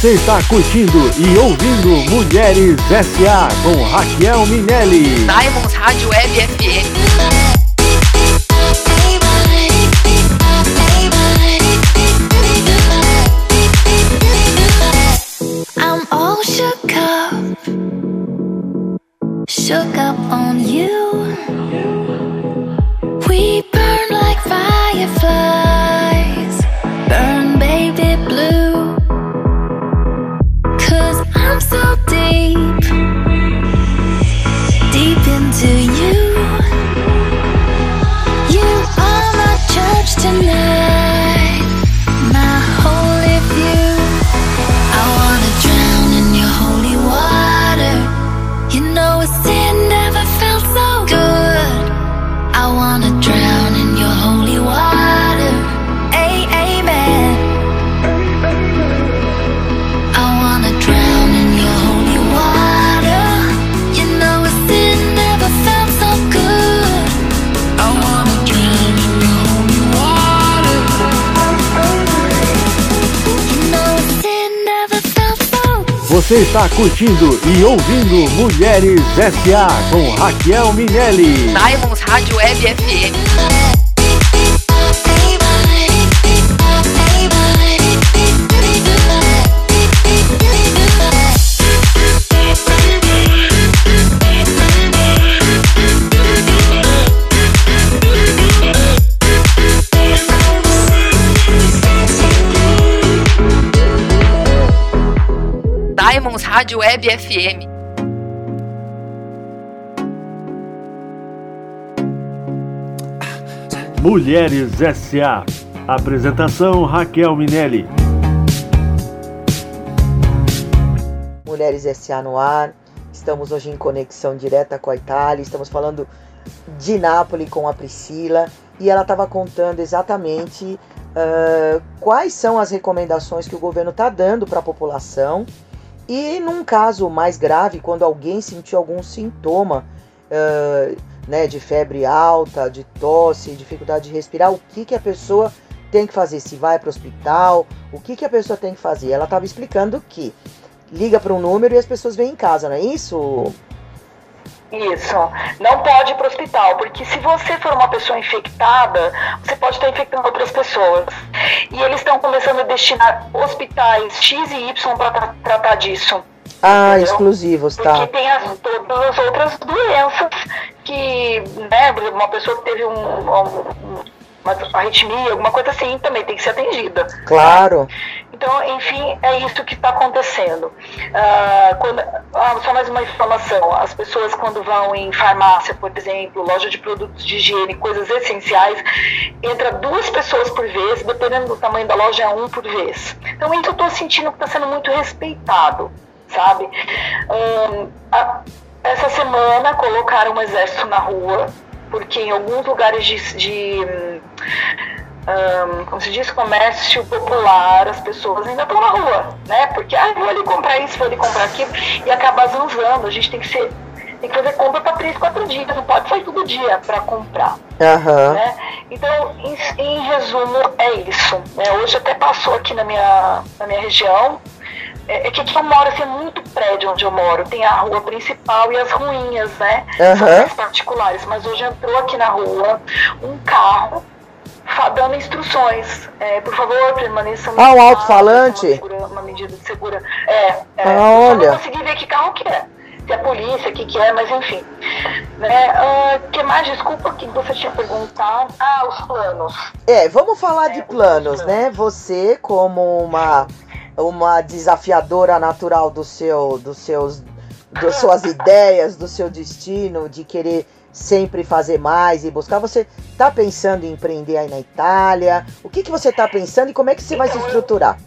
Você está curtindo e ouvindo Mulheres S.A. com Raquel Minelli. Diamonds Rádio Web FM. Você está curtindo e ouvindo Mulheres S.A. com Raquel Minelli. Diamonds Rádio Web FM. Rádio Web FM. Mulheres S.A. Apresentação Raquel Minelli. Mulheres SA no ar. Estamos hoje em conexão direta com a Itália. Estamos falando de Nápoles com a Priscila e ela estava contando exatamente ah, quais são as recomendações que o governo está dando para a população e num caso mais grave, quando alguém sentiu algum sintoma ah, né, de febre alta, de tosse, dificuldade de respirar, o que, que a pessoa tem que fazer? Se vai para o hospital, o que, que a pessoa tem que fazer? Ela estava explicando que liga para um número e as pessoas vêm em casa, não é isso? Isso. Não pode ir para o hospital, porque se você for uma pessoa infectada, você pode estar infectando outras pessoas. E eles estão começando a destinar hospitais X e Y para tratar disso. Ah, Entendeu? exclusivos, Porque tá. tem as, todas as outras doenças que, né, uma pessoa que teve um, um- uma arritmia, alguma coisa assim, também tem que ser atendida. Claro. Então, enfim, é isso que está acontecendo. Ah, quando- ah, só mais uma informação: as pessoas, quando vão em farmácia, por exemplo, loja de produtos de higiene, coisas essenciais, entra duas pessoas por vez, dependendo do tamanho da loja, é um por vez. Então, isso eu estou sentindo que está sendo muito respeitado, sabe? Ahn, a- essa semana colocaram um exército na rua, porque em alguns lugares de, de ahn, como se diz, comércio popular, as pessoas ainda estão na rua, né? Porque, ah, vou ali comprar isso, vou ali comprar aquilo, e acaba zanzando. A gente tem que ser. Tem que fazer compra para três, quatro dias, não pode sair todo dia para comprar. Aham. Né? Então, em, em resumo, é isso. né? Hoje até passou aqui na minha, na minha região. É, é que aqui eu moro, assim, é muito prédio onde eu moro. Tem a rua principal e as ruinhas, né? São Aham. mais particulares. Mas hoje entrou aqui na rua um carro dando instruções. É, por favor, permaneça no Ah, um alto-falante? Uma, segura- uma medida de segura. É, é. Ah, Eu olha. não consegui ver que carro que é. Se é polícia, o que, que é, mas enfim. Né? ah, que mais? Desculpa que você tinha perguntado. Ah, os planos. É, vamos falar de É, planos, os né? Você como uma uma desafiadora natural do seu dos seus das suas ideias, do seu destino de querer sempre fazer mais e buscar, você tá pensando em empreender aí na Itália? O que que você tá pensando e como é que você vai se Então, estruturar?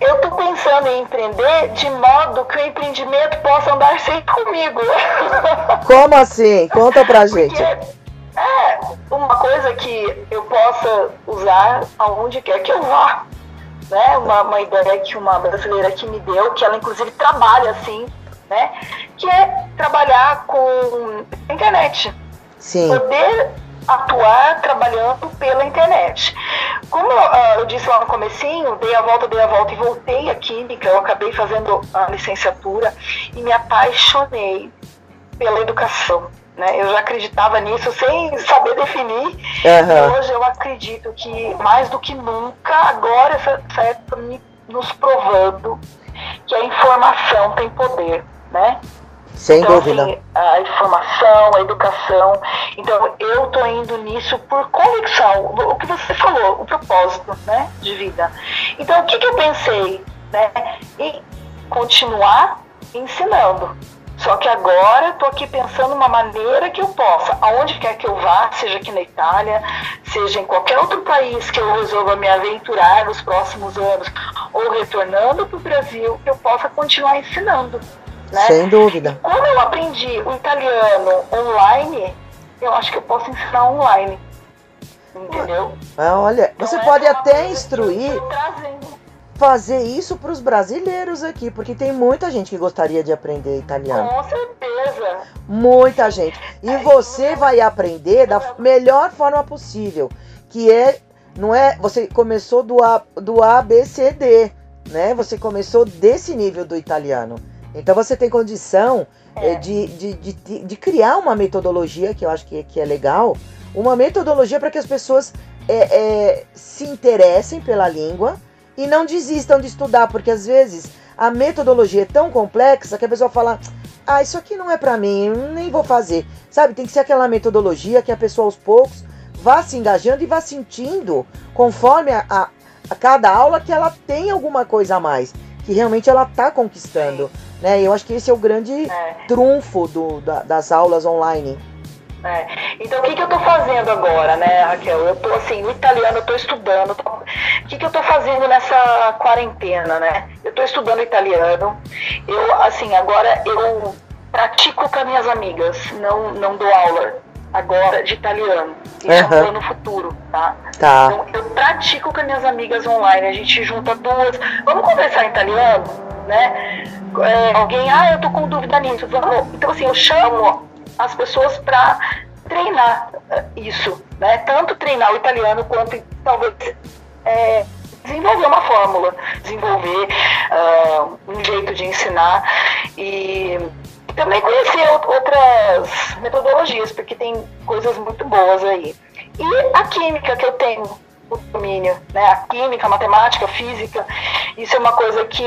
Eu tô pensando em empreender de modo que o empreendimento possa andar sempre comigo. Como assim? Conta pra gente. Porque é uma coisa que eu possa usar aonde quer que eu vá. Né? Uma, uma ideia que uma brasileira aqui me deu, que ela inclusive trabalha assim, né? Que é trabalhar com internet. Sim. poder atuar trabalhando pela internet. Como ah, eu disse lá no comecinho, dei a volta, dei a volta e voltei à química, eu acabei fazendo a licenciatura e me apaixonei pela educação. Né? Eu já acreditava nisso sem saber definir. E hoje eu acredito que mais do que nunca, agora essa, essa época me, nos provando que a informação tem poder, né? Sem então, dúvida. assim, a informação, a educação. Então, eu tô indo nisso por convicção. O que você falou, o propósito, né, de vida. Então, o que, que eu pensei, né, em continuar ensinando. Só que agora eu tô aqui pensando uma maneira que eu possa, aonde quer que eu vá, seja aqui na Itália, seja em qualquer outro país que eu resolva me aventurar nos próximos anos, ou retornando para o Brasil, eu possa continuar ensinando. Né? Sem dúvida. Como eu aprendi o italiano online, eu acho que eu posso ensinar online. Entendeu? Ah, Olha, você Então, pode essa é uma até instruir fazer isso para os brasileiros aqui, porque tem muita gente que gostaria de aprender italiano. Com certeza. Muita gente. E você vai aprender da melhor forma possível, que é não é, você começou do A, do A B C D, né? Você começou desse nível do italiano. Então você tem condição eh, de, de, de, de criar uma metodologia que eu acho que, que é legal, uma metodologia para que as pessoas eh, eh, se interessem pela língua e não desistam de estudar, porque às vezes a metodologia é tão complexa que a pessoa fala: ah, isso aqui não é pra mim, nem vou fazer. Sabe, tem que ser aquela metodologia que a pessoa aos poucos vá se engajando e vá sentindo, conforme a, a, a cada aula, que ela tem alguma coisa a mais, que realmente ela tá conquistando. Né? Eu acho que esse é o grande É. trunfo do, da- das aulas online. É. Então, o que, que eu tô fazendo agora, né, Raquel? Eu tô assim, no italiano, eu tô estudando. tô- O que, que eu tô fazendo nessa quarentena, né? Eu tô estudando italiano. Eu, assim, agora eu pratico com as minhas amigas, não, não dou aula agora de italiano. Isso é um plano futuro, tá? Tá. Então, eu pratico com as minhas amigas online. A gente junta duas. Vamos conversar em italiano, né? É, alguém, ah, eu tô com dúvida nisso. Vamos. Então, assim, eu chamo as pessoas para treinar eh, isso, né? Tanto treinar o italiano quanto talvez é, desenvolver uma fórmula, desenvolver ah, um jeito de ensinar e também conhecer out- outras metodologias, porque tem coisas muito boas aí. E a química que eu tenho, o domínio, né? A química, a matemática, a física. Isso é uma coisa que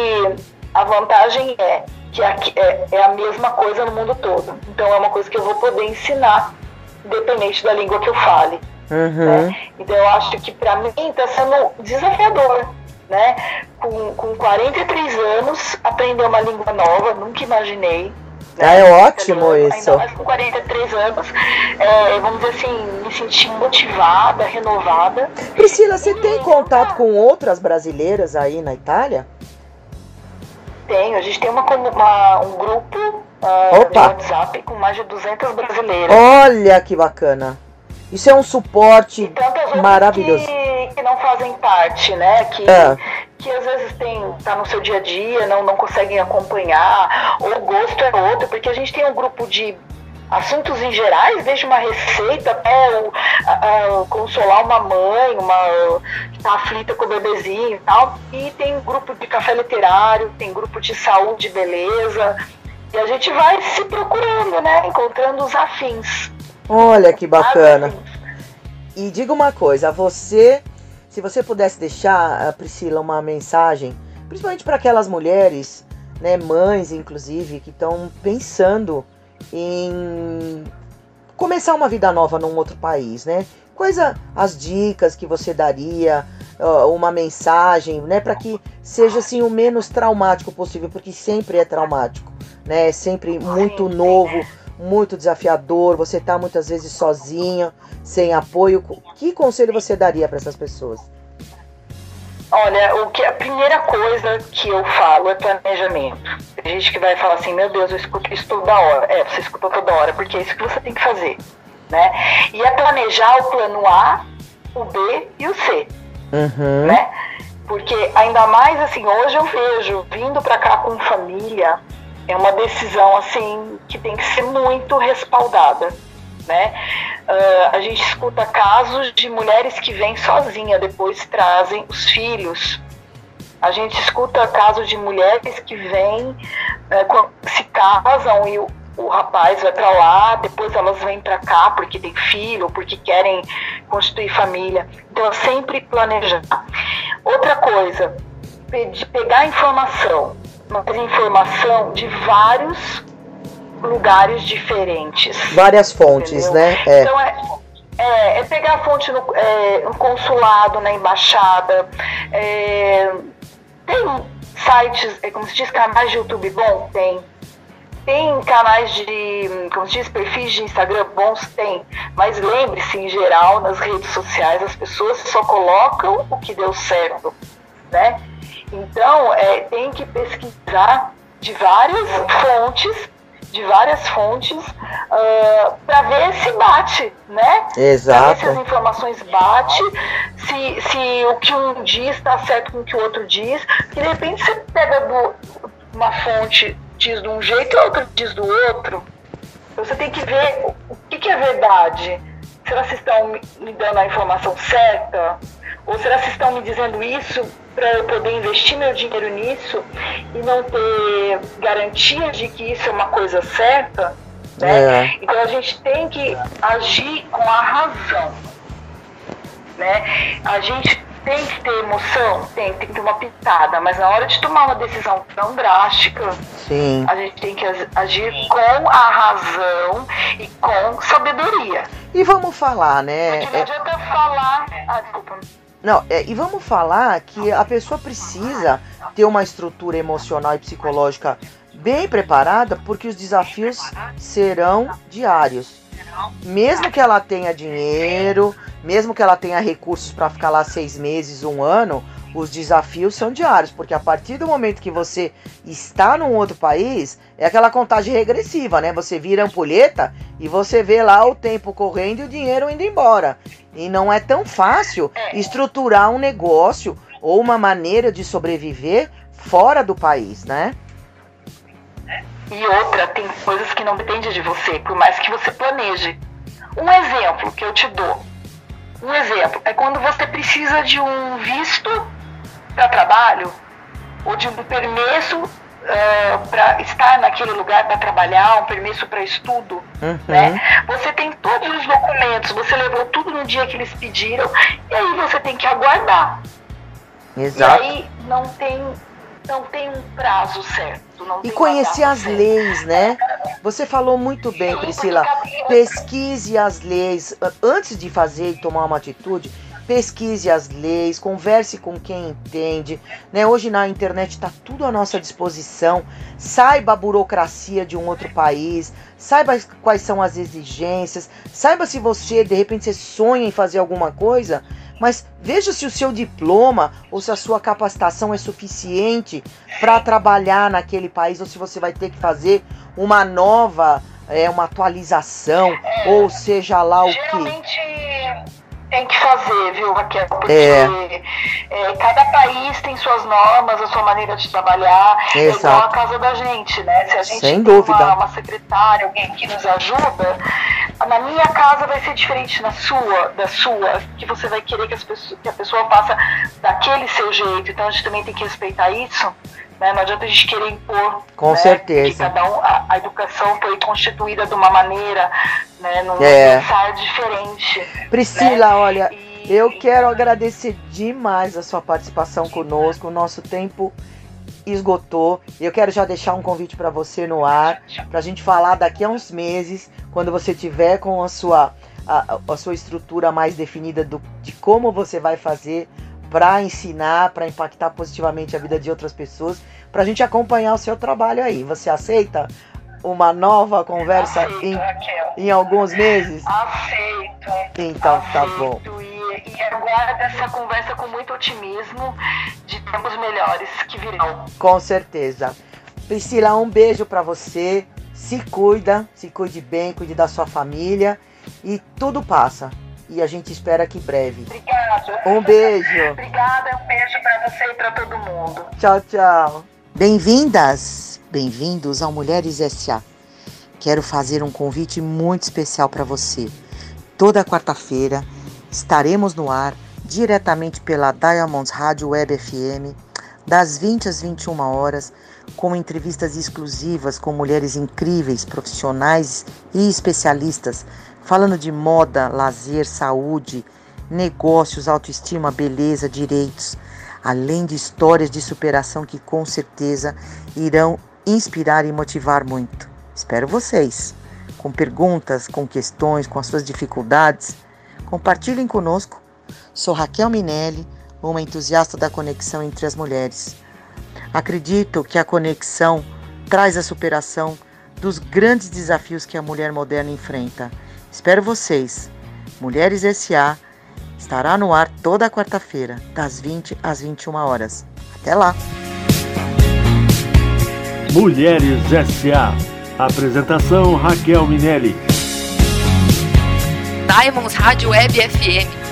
a vantagem é que é, é a mesma coisa no mundo todo. Então é uma coisa que eu vou poder ensinar, independente da língua que eu fale. Uhum. Então eu acho que para mim está sendo desafiador, né? Com, com 43 anos, aprender uma língua nova, nunca imaginei. Ah, é ótimo Ainda isso. mais com 43 anos, é, vamos dizer assim, me sentir motivada, renovada. Priscila, você tem contato com outras brasileiras aí na Itália? Tenho, a gente tem uma, uma- um grupo ah, de. WhatsApp com mais de 200 brasileiras. Olha que bacana. Isso é um suporte maravilhoso. Que, que não fazem parte, né? Que, É. que às vezes tem, tá no seu dia a dia, não, não conseguem acompanhar, ou o gosto é outro, porque a gente tem um grupo de assuntos em gerais, desde uma receita até o, a- a consolar uma mãe, uma que tá aflita com o bebezinho e tal. E tem grupo de café literário, tem grupo de saúde e beleza. E a gente vai se procurando, né? Encontrando os afins. Olha que bacana. E diga uma coisa, você, se você pudesse deixar, ah, Priscila, uma mensagem, principalmente para aquelas mulheres, né, mães inclusive, que estão pensando em começar uma vida nova num outro país, né? Quais as dicas que você daria, uma mensagem, né, para que seja assim o menos traumático possível, porque sempre é traumático, né? É sempre muito novo, muito desafiador, você tá muitas vezes sozinha, sem apoio. Que conselho você daria para essas pessoas? Olha, o que a primeira coisa que eu falo é planejamento. Tem gente que vai falar assim, meu Deus, eu escuto isso toda hora. É, você escutou toda hora, porque é isso que você tem que fazer, né? E é planejar o plano A, o B e o C, Uhum. né? Porque ainda mais assim, hoje eu vejo vindo pra cá com família, é uma decisão assim que tem que ser muito respaldada, né? Ah, a gente escuta casos de mulheres que vêm sozinha, depois trazem os filhos. A gente escuta casos de mulheres que vêm, quan- se casam e o, o rapaz vai para lá, depois elas vêm para cá porque tem filho, porque querem constituir família. Então, é sempre planejar. Outra coisa, pegar informação, mas informação de vários lugares diferentes. Várias fontes, Entendeu? né? É. Então é, é, é pegar a fonte no, é, no consulado, na embaixada. é, tem sites, é, como se diz, canais de YouTube bom? Tem. Tem canais de, como se diz, perfis de Instagram bons? Tem. Mas lembre-se, em geral, nas redes sociais, as pessoas só colocam o que deu certo, né? Então, é, tem que pesquisar de várias fontes, de várias fontes, para ver se bate, né? Pra ver se as Exato. informações batem, se, se o que um diz está certo com o que o outro diz, que de repente você pega do, uma fonte diz de um jeito e a outra diz do outro. Então você tem que ver o, que, que é verdade. Será que vocês estão me, me dando a informação certa? Ou será que vocês estão me dizendo isso para eu poder investir meu dinheiro nisso e não ter garantia de que isso é uma coisa certa? Né? É. Então a gente tem que agir com a razão. Né? A gente tem que ter emoção, tem, tem que ter uma pitada, mas na hora de tomar uma decisão tão drástica, Sim. a gente tem que ag- agir com a razão e com sabedoria. E vamos falar, né? Porque não é- adianta falar. Ah, desculpa. Não, é, e vamos falar que a pessoa precisa ter uma estrutura emocional e psicológica bem preparada, porque os desafios serão diários. Mesmo que ela tenha dinheiro, mesmo que ela tenha recursos para ficar lá seis meses, um ano, os desafios são diários, porque a partir do momento que você está num outro país, é aquela contagem regressiva, né? Você vira ampulheta e você vê lá o tempo correndo e o dinheiro indo embora. E não é tão fácil estruturar um negócio ou uma maneira de sobreviver fora do país, né? E outra, tem coisas que não dependem de você, por mais que você planeje. Um exemplo que eu te dou. Um exemplo é quando você precisa de um visto para trabalho ou de um permesso para estar naquele lugar para trabalhar, um permisso para estudo, Uhum. né? Você tem todos os documentos, você levou tudo no dia que eles pediram, e aí você tem que aguardar. Exato. E aí não tem, não tem um prazo certo. E conhecer as certa. leis, né? Você falou muito bem, Priscila. Pesquise as leis. Antes de fazer e tomar uma atitude, pesquise as leis, converse com quem entende. Né? Hoje na internet está tudo à nossa disposição. Saiba a burocracia de um outro país, saiba quais são as exigências, saiba se você, de repente, você sonha em fazer alguma coisa, mas veja se o seu diploma ou se a sua capacitação é suficiente para trabalhar naquele país ou se você vai ter que fazer uma nova, é, uma atualização, ou seja lá o que. Geralmente tem que fazer, viu, Raquel? Porque É. é, cada país tem suas normas, a sua maneira de trabalhar. É igual a casa da gente, né? Se a gente Sem tem dúvida. Uma, uma secretária, alguém que nos ajuda, na minha casa vai ser diferente na sua, da sua, que você vai querer que, as pessoas, que a pessoa faça daquele seu jeito. Então a gente também tem que respeitar isso. Né? Não adianta a gente querer impor. Com né? certeza. Porque cada um, a, a educação foi constituída de uma maneira, né? Num É. pensar diferente. Priscila, olha, E- eu quero agradecer demais a sua participação conosco. O nosso tempo esgotou. Eu quero já deixar um convite para você no ar, para a gente falar daqui a uns meses, quando você tiver com a sua, a, a sua estrutura mais definida do, de como você vai fazer para ensinar, para impactar positivamente a vida de outras pessoas, para a gente acompanhar o seu trabalho aí. Você aceita uma nova conversa Aceito, em, Raquel. em alguns meses? Aceito. Então tá bom. aceito. E, e aguardo essa conversa com muito otimismo de tempos melhores que virão. Com certeza. Priscila, um beijo pra você. Se cuida, se cuide bem, cuide da sua família e tudo passa. E a gente espera que breve. Obrigada. Um beijo. Obrigada, um beijo pra você e pra todo mundo. Tchau, tchau. Bem-vindas, bem-vindos ao Mulheres SA. Quero fazer um convite muito especial para você. Toda quarta-feira estaremos no ar diretamente pela Diamonds Rádio Web FM, das 20 às 21 horas, com entrevistas exclusivas com mulheres incríveis, profissionais e especialistas, falando de moda, lazer, saúde, negócios, autoestima, beleza, direitos, além de histórias de superação que com certeza irão inspirar e motivar muito. Espero vocês, com perguntas, com questões, com as suas dificuldades. Compartilhem conosco. Sou Raquel Minelli, uma entusiasta da conexão entre as mulheres. Acredito que a conexão traz a superação dos grandes desafios que a mulher moderna enfrenta. Espero vocês. Mulheres SA estará no ar toda quarta-feira, das 20 às 21 horas. Até lá! Mulheres S.A. Apresentação Raquel Minelli. Diamonds Rádio Web FM.